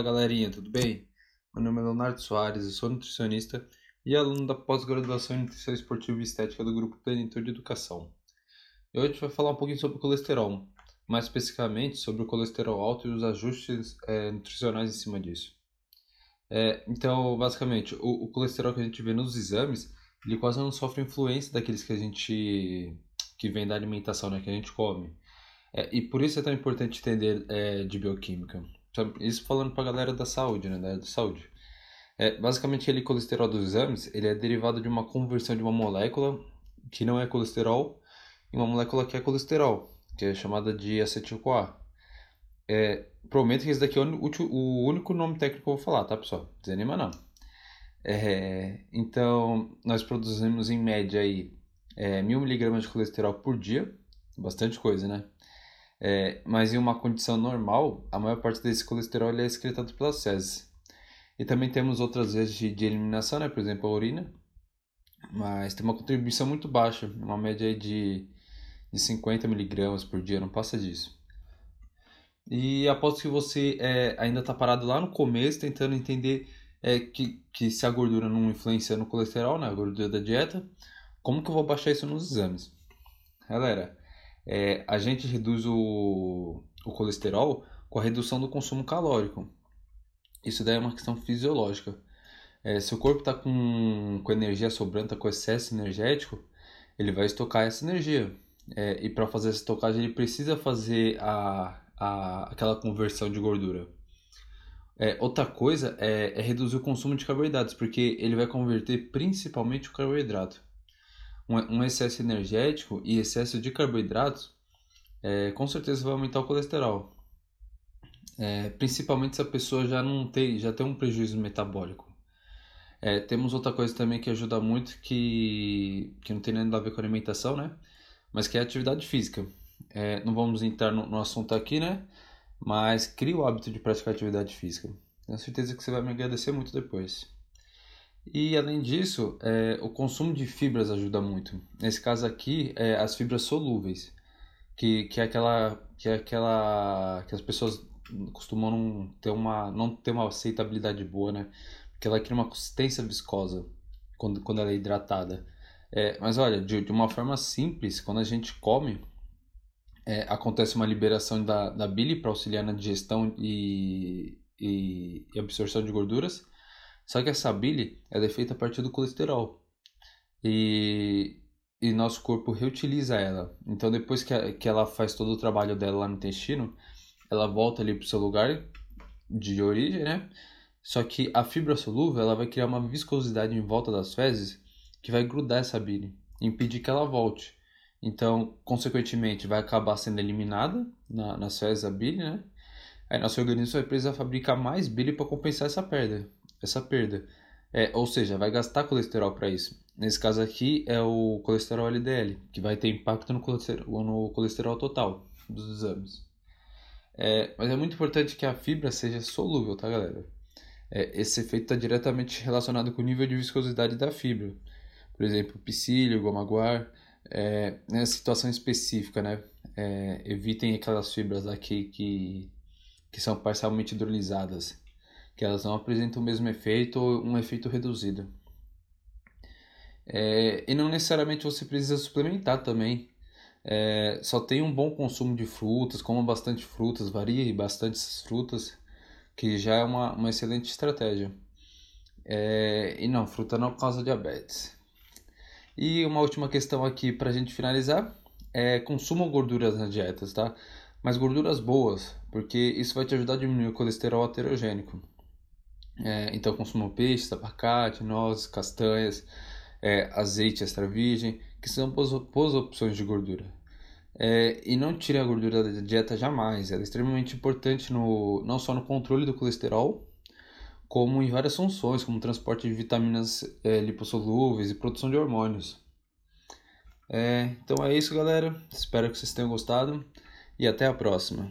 Fala galerinha, tudo bem? Meu nome é Leonardo Soares, eu sou nutricionista e aluno da pós-graduação em Nutrição Esportiva e Estética do Grupo Plenitude de Educação. E hoje a gente vai falar um pouquinho sobre o colesterol, mais especificamente sobre o colesterol alto e os ajustes é, nutricionais em cima disso. É, então, basicamente, o, o, colesterol que a gente vê nos exames, ele quase não sofre influência daqueles que a gente que vem da alimentação, né, que a gente come. É, e por isso é tão importante entender é, de bioquímica. Isso falando para a galera da saúde, né? Da, da saúde. É, basicamente, aquele colesterol dos exames, ele é derivado de uma conversão de uma molécula que não é colesterol em uma molécula que é colesterol, que é chamada de acetil-CoA. É, prometo que esse daqui é o, o, único nome técnico que eu vou falar, tá, pessoal? Desanima não. É, então, nós produzimos em média aí é, mil miligramas de colesterol por dia, bastante coisa, né? É, mas em uma condição normal, a maior parte desse colesterol é excretado pelas fezes. E também temos outras vezes de, de, eliminação, né? por exemplo, a urina, mas tem uma contribuição muito baixa, uma média de, de 50 miligramas por dia, não passa disso. E aposto que você é, ainda está parado lá no começo, tentando entender é, que, que se a gordura não influencia no colesterol, né? a gordura da dieta, como que eu vou baixar isso nos exames? Galera, é, a gente reduz o, o colesterol com a redução do consumo calórico. Isso daí é uma questão fisiológica. É, se o corpo está com, com energia sobrando, tá com excesso energético, ele vai estocar essa energia. É, e para fazer essa estocagem, ele precisa fazer a, a, aquela conversão de gordura. É, outra coisa é, é reduzir o consumo de carboidratos, porque ele vai converter principalmente o carboidrato um, excesso energético e excesso de carboidratos, é, com certeza vai aumentar o colesterol. É, principalmente se a pessoa já não tem, já tem um prejuízo metabólico. É, temos outra coisa também que ajuda muito, que, que não tem nada a ver com alimentação, né? Mas que é a atividade física. É, não vamos entrar no, no assunto aqui, né? Mas crie o hábito de praticar atividade física. Tenho certeza que você vai me agradecer muito depois. E além disso, é, o consumo de fibras ajuda muito. Nesse caso aqui, é, as fibras solúveis, que, que é aquela que é aquela que as pessoas costumam não ter uma não ter uma aceitabilidade boa, né? Porque ela cria uma consistência viscosa quando, quando ela é hidratada. É, mas olha, de, de uma forma simples, quando a gente come, é, acontece uma liberação da, da bile para auxiliar na digestão e, e, e absorção de gorduras só que essa bile ela é feita a partir do colesterol. E, e nosso corpo reutiliza ela. Então, depois que, a, que ela faz todo o trabalho dela lá no intestino, ela volta ali para o seu lugar de origem, né? Só que a fibra solúvel ela vai criar uma viscosidade em volta das fezes que vai grudar essa bile, impedir que ela volte. Então, consequentemente, vai acabar sendo eliminada na, nas fezes a bile, né? Aí nosso organismo vai precisar fabricar mais bile para compensar essa perda essa perda. É, ou seja, vai gastar colesterol para isso. Nesse caso aqui é o colesterol LDL, que vai ter impacto no colesterol, no colesterol total dos exames. É, mas é muito importante que a fibra seja solúvel, tá, galera? É, esse efeito está diretamente relacionado com o nível de viscosidade da fibra. Por exemplo, psyllium, goma guar, é, nessa situação específica, né? É, evitem aquelas fibras aqui que, que são parcialmente hidrolisadas que elas não apresentam o mesmo efeito ou um efeito reduzido. É, e não necessariamente você precisa suplementar também. É, só tem um bom consumo de frutas, coma bastante frutas, varie bastante essas frutas, que já é uma, uma excelente estratégia. É, e não, fruta não causa diabetes. E uma última questão aqui para a gente finalizar é consumam gorduras nas dietas, tá? Mas gorduras boas, porque isso vai te ajudar a diminuir o colesterol aterogênico. É, então consumam peixes, abacate, nozes, castanhas, é, azeite extra virgem, que são boas, boas opções de gordura. É, e não tire a gordura da dieta jamais, ela é extremamente importante no, não só no controle do colesterol, como em várias funções, como transporte de vitaminas é, lipossolúveis e produção de hormônios. É, então é isso, galera. Espero que vocês tenham gostado e até a próxima.